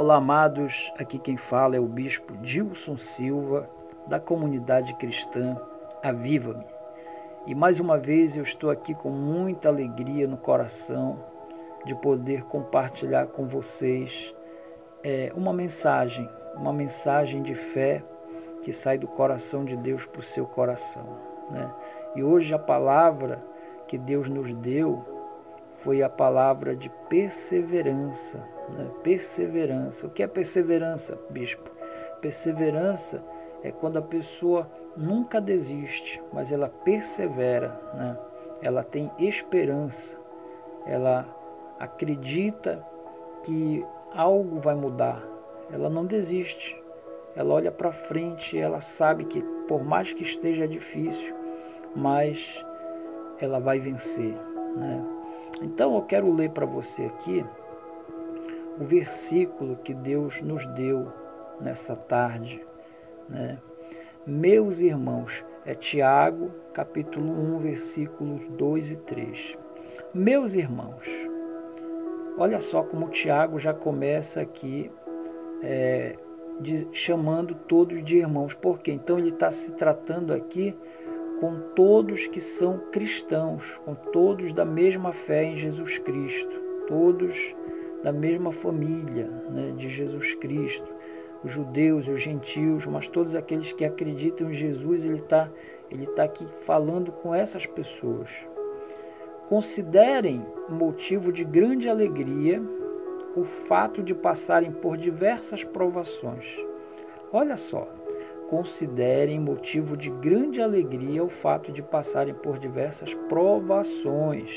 Olá, amados. Aqui quem fala é o bispo Dilson Silva, da comunidade cristã Aviva-me. E mais uma vez eu estou aqui com muita alegria no coração de poder compartilhar com vocês é, uma mensagem, uma mensagem de fé que sai do coração de Deus para o seu coração. Né? E hoje a palavra que Deus nos deu foi a palavra de perseverança. Né? Perseverança. O que é perseverança, bispo? Perseverança é quando a pessoa nunca desiste, mas ela persevera, né? ela tem esperança, ela acredita que algo vai mudar, ela não desiste, ela olha para frente, ela sabe que por mais que esteja difícil, mas ela vai vencer. Né? Então eu quero ler para você aqui o versículo que Deus nos deu nessa tarde. Né? Meus irmãos, é Tiago, capítulo 1, versículos 2 e 3. Meus irmãos, olha só como Tiago já começa aqui é, de, chamando todos de irmãos. Por quê? Então ele está se tratando aqui com todos que são cristãos, com todos da mesma fé em Jesus Cristo, todos da mesma família né, de Jesus Cristo, os judeus, os gentios, mas todos aqueles que acreditam em Jesus, ele está ele tá aqui falando com essas pessoas. Considerem motivo de grande alegria o fato de passarem por diversas provações. Olha só, considerem motivo de grande alegria o fato de passarem por diversas provações.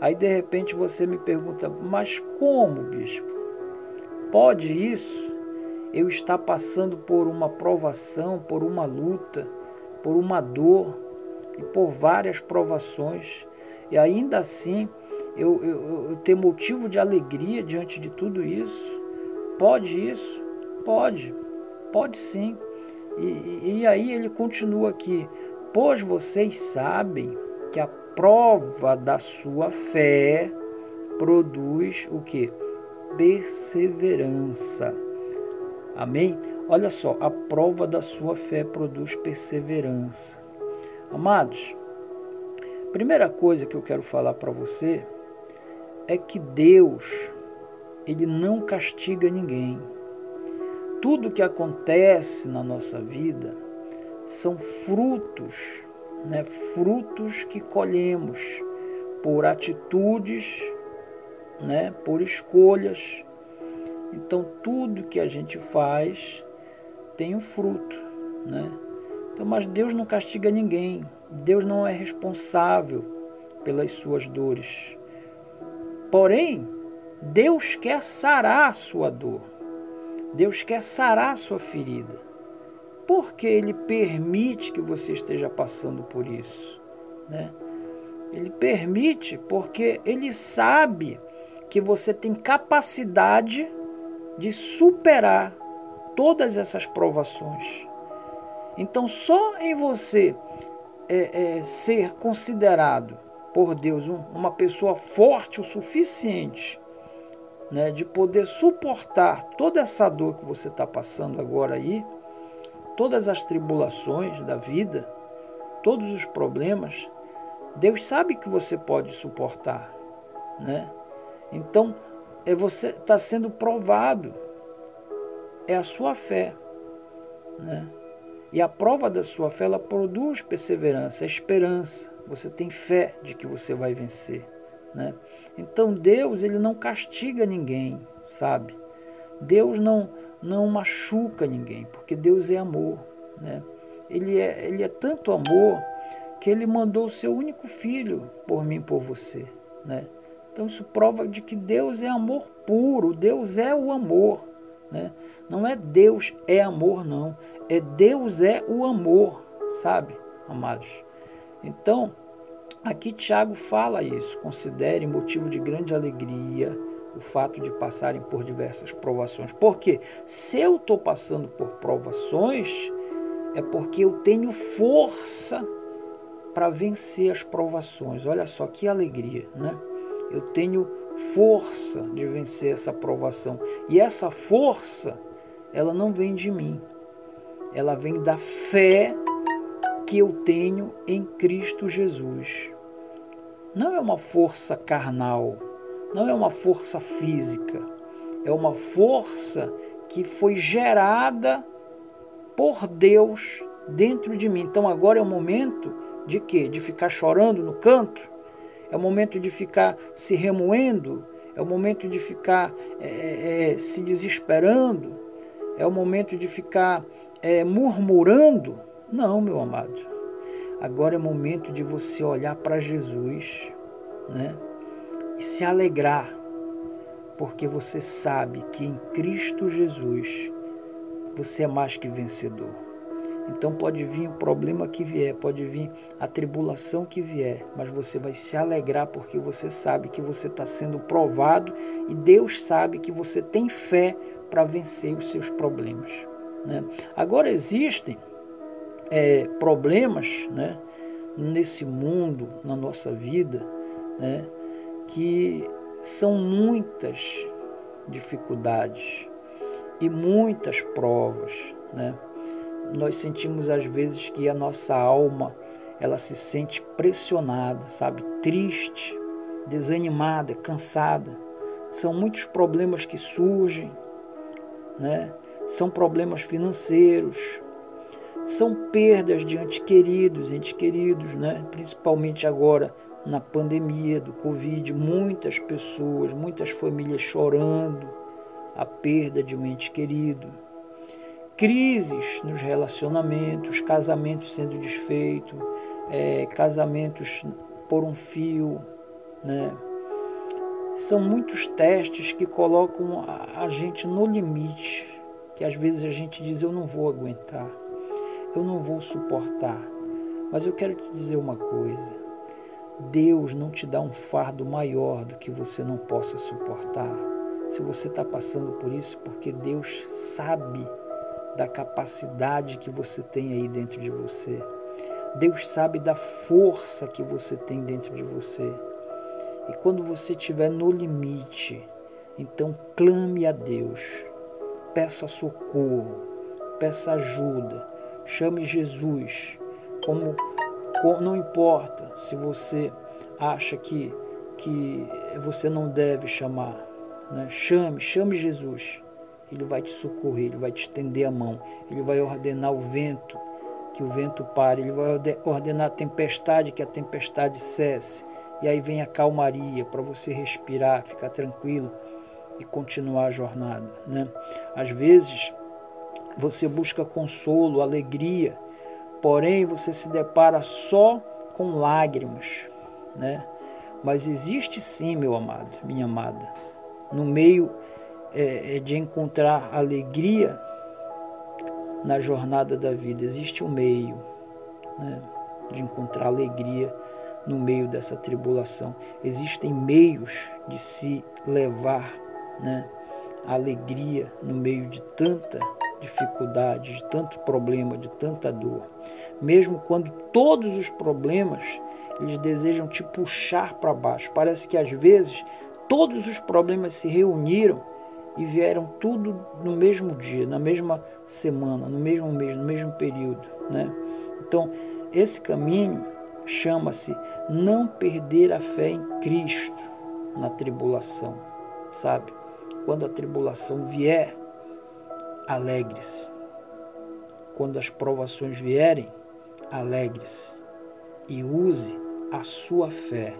Aí de repente você me pergunta, mas como, bispo? Pode isso? Eu estar passando por uma provação, por uma luta, por uma dor e por várias provações, e ainda assim eu, eu, eu ter motivo de alegria diante de tudo isso? Pode isso? Pode, pode sim. E, e aí ele continua aqui: Pois vocês sabem que a prova da sua fé produz o que? Perseverança. Amém? Olha só, a prova da sua fé produz perseverança. Amados, primeira coisa que eu quero falar para você é que Deus, ele não castiga ninguém tudo que acontece na nossa vida são frutos, né? frutos que colhemos por atitudes, né? por escolhas. Então, tudo que a gente faz tem um fruto. Né? Então, mas Deus não castiga ninguém. Deus não é responsável pelas suas dores. Porém, Deus quer sarar a sua dor. Deus quer sarar a sua ferida. Porque Ele permite que você esteja passando por isso. Né? Ele permite porque Ele sabe que você tem capacidade de superar todas essas provações. Então, só em você é, é, ser considerado por Deus um, uma pessoa forte o suficiente né, de poder suportar toda essa dor que você está passando agora aí, todas as tribulações da vida, todos os problemas, Deus sabe que você pode suportar, né? Então, é você está sendo provado, é a sua fé, né? E a prova da sua fé ela produz perseverança, esperança. Você tem fé de que você vai vencer. Né? Então Deus ele não castiga ninguém, sabe? Deus não não machuca ninguém, porque Deus é amor, né? Ele é ele é tanto amor que ele mandou o seu único filho por mim, por você, né? Então isso prova de que Deus é amor puro, Deus é o amor, né? Não é Deus é amor não, é Deus é o amor, sabe, amados? Então, Aqui Tiago fala isso. Considere motivo de grande alegria o fato de passarem por diversas provações. Porque se eu estou passando por provações, é porque eu tenho força para vencer as provações. Olha só que alegria, né? Eu tenho força de vencer essa provação. E essa força, ela não vem de mim. Ela vem da fé que eu tenho em Cristo Jesus. Não é uma força carnal, não é uma força física, é uma força que foi gerada por Deus dentro de mim. Então agora é o momento de quê? De ficar chorando no canto? É o momento de ficar se remoendo? É o momento de ficar é, é, é, se desesperando? É o momento de ficar é, murmurando? Não, meu amado. Agora é momento de você olhar para Jesus né? e se alegrar, porque você sabe que em Cristo Jesus você é mais que vencedor. Então pode vir o problema que vier, pode vir a tribulação que vier, mas você vai se alegrar porque você sabe que você está sendo provado e Deus sabe que você tem fé para vencer os seus problemas. Né? Agora existem é, problemas né, nesse mundo, na nossa vida, né, que são muitas dificuldades e muitas provas. Né? nós sentimos às vezes que a nossa alma ela se sente pressionada, sabe, triste, desanimada, cansada. São muitos problemas que surgem, né? São problemas financeiros, são perdas de entes queridos, entes queridos, né? Principalmente agora na pandemia do Covid, muitas pessoas, muitas famílias chorando a perda de um ente querido crises nos relacionamentos, casamentos sendo desfeitos, é, casamentos por um fio, né? São muitos testes que colocam a, gente no limite, que às vezes a gente diz eu não vou aguentar, eu não vou suportar. Mas eu quero te dizer uma coisa. Deus não te dá um fardo maior do que você não possa suportar. Se você está passando por isso, porque Deus sabe da capacidade que você tem aí dentro de você. Deus sabe da força que você tem dentro de você. E quando você estiver no limite, então clame a Deus, peça socorro, peça ajuda, chame Jesus. Como, como não importa se você acha que, que você não deve chamar, né? chame, chame Jesus ele vai te socorrer, ele vai te estender a mão, ele vai ordenar o vento, que o vento pare, ele vai ordenar a tempestade, que a tempestade cesse. E aí vem a calmaria para você respirar, ficar tranquilo e continuar a jornada. Né? Às vezes você busca consolo, alegria, porém você se depara só com lágrimas. Né? Mas existe sim, meu amado, minha amada, no meio é, é, de encontrar alegria na jornada da vida. Existe um meio né, de encontrar alegria no meio dessa tribulação. Existem meios de se levar né, alegria no meio de tanta dificuldade, de tanto problema, de tanta dor. Mesmo quando todos os problemas eles desejam te puxar para baixo. Parece que às vezes todos os problemas se reuniram e vieram tudo no mesmo dia, na mesma semana, no mesmo mês, no mesmo período, né? Então, esse caminho chama-se não perder a fé em Cristo na tribulação, sabe? Quando a tribulação vier, alegre-se. Quando as provações vierem, alegre-se e use a sua fé.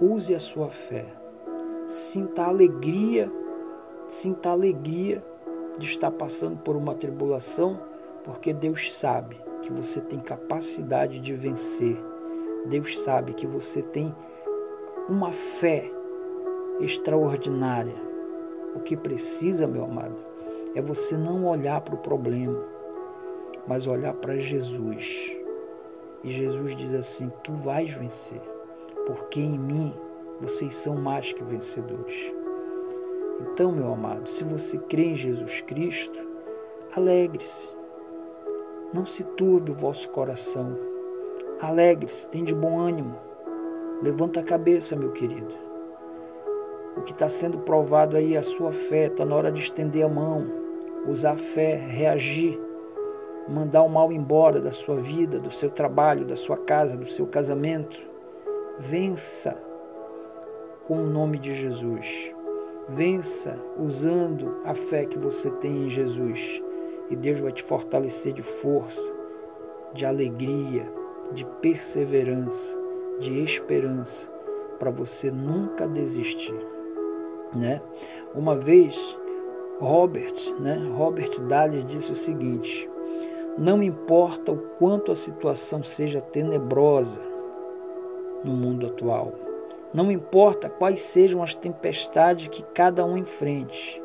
Use a sua fé. Sinta alegria Sinta alegria de estar passando por uma tribulação, porque Deus sabe que você tem capacidade de vencer. Deus sabe que você tem uma fé extraordinária. O que precisa, meu amado, é você não olhar para o problema, mas olhar para Jesus. E Jesus diz assim: Tu vais vencer, porque em mim vocês são mais que vencedores. Então, meu amado, se você crê em Jesus Cristo, alegre-se. Não se turbe o vosso coração. Alegre-se, tem de bom ânimo. Levanta a cabeça, meu querido. O que está sendo provado aí, a sua fé, está na hora de estender a mão, usar a fé, reagir, mandar o mal embora da sua vida, do seu trabalho, da sua casa, do seu casamento. Vença com o nome de Jesus. Vença usando a fé que você tem em Jesus. E Deus vai te fortalecer de força, de alegria, de perseverança, de esperança, para você nunca desistir, né? Uma vez Robert, né? Robert Dallas disse o seguinte: Não importa o quanto a situação seja tenebrosa no mundo atual, não importa quais sejam as tempestades que cada um enfrente,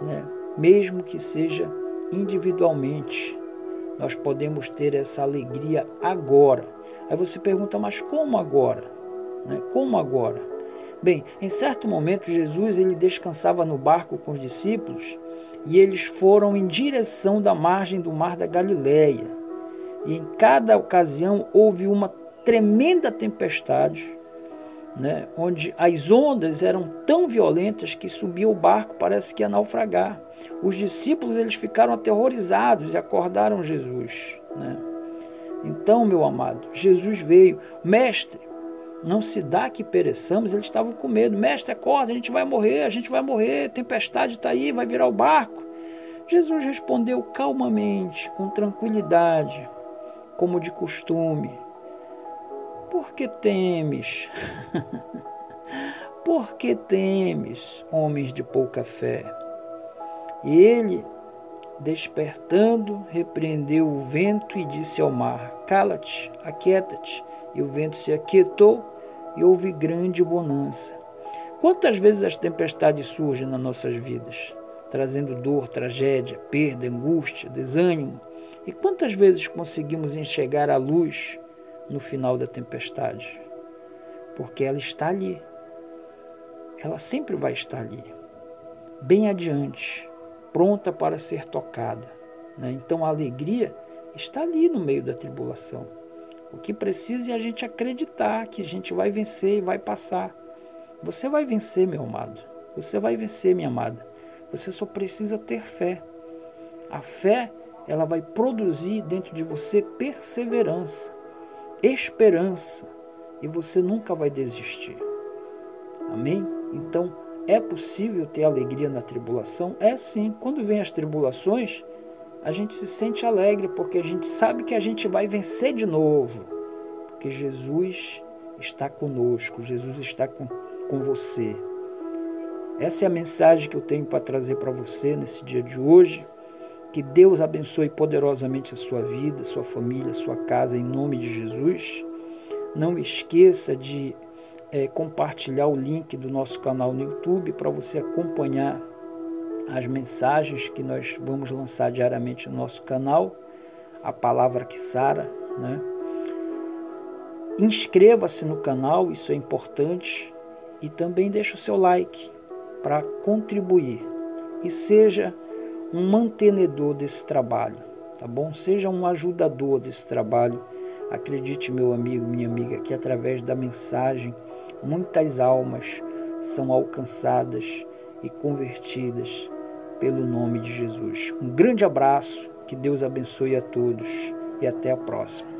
né? mesmo que seja individualmente, nós podemos ter essa alegria agora. Aí você pergunta, mas como agora? Né? Como agora? Bem, em certo momento Jesus ele descansava no barco com os discípulos e eles foram em direção da margem do mar da Galileia. E em cada ocasião houve uma tremenda tempestade né, onde as ondas eram tão violentas que subia o barco, parece que ia naufragar. Os discípulos eles ficaram aterrorizados e acordaram Jesus. Né? Então, meu amado, Jesus veio, mestre, não se dá que pereçamos. Eles estavam com medo, mestre, acorda, a gente vai morrer, a gente vai morrer, tempestade está aí, vai virar o barco. Jesus respondeu calmamente, com tranquilidade, como de costume, por que temes? Por que temes, homens de pouca fé? E ele, despertando, repreendeu o vento e disse ao mar: Cala-te, aquieta-te. E o vento se aquietou e houve grande bonança. Quantas vezes as tempestades surgem nas nossas vidas, trazendo dor, tragédia, perda, angústia, desânimo? E quantas vezes conseguimos enxergar a luz no final da tempestade, porque ela está ali. Ela sempre vai estar ali, bem adiante, pronta para ser tocada. Né? Então a alegria está ali no meio da tribulação. O que precisa é a gente acreditar que a gente vai vencer e vai passar. Você vai vencer, meu amado. Você vai vencer, minha amada. Você só precisa ter fé. A fé, ela vai produzir dentro de você perseverança esperança e você nunca vai desistir. Amém? Então, é possível ter alegria na tribulação? É sim. Quando vem as tribulações, a gente se sente alegre porque a gente sabe que a gente vai vencer de novo. Porque Jesus está conosco, Jesus está com, com você. Essa é a mensagem que eu tenho para trazer para você nesse dia de hoje. Que Deus abençoe poderosamente a sua vida, sua família, sua casa, em nome de Jesus. Não esqueça de é, compartilhar o link do nosso canal no YouTube para você acompanhar as mensagens que nós vamos lançar diariamente no nosso canal, a palavra que sara, né? Inscreva-se no canal, isso é importante, e também deixe o seu like para contribuir. E seja um mantenedor desse trabalho, tá bom? Seja um ajudador desse trabalho. Acredite, meu amigo, minha amiga, que através da mensagem muitas almas são alcançadas e convertidas pelo nome de Jesus. Um grande abraço, que Deus abençoe a todos e até a próxima.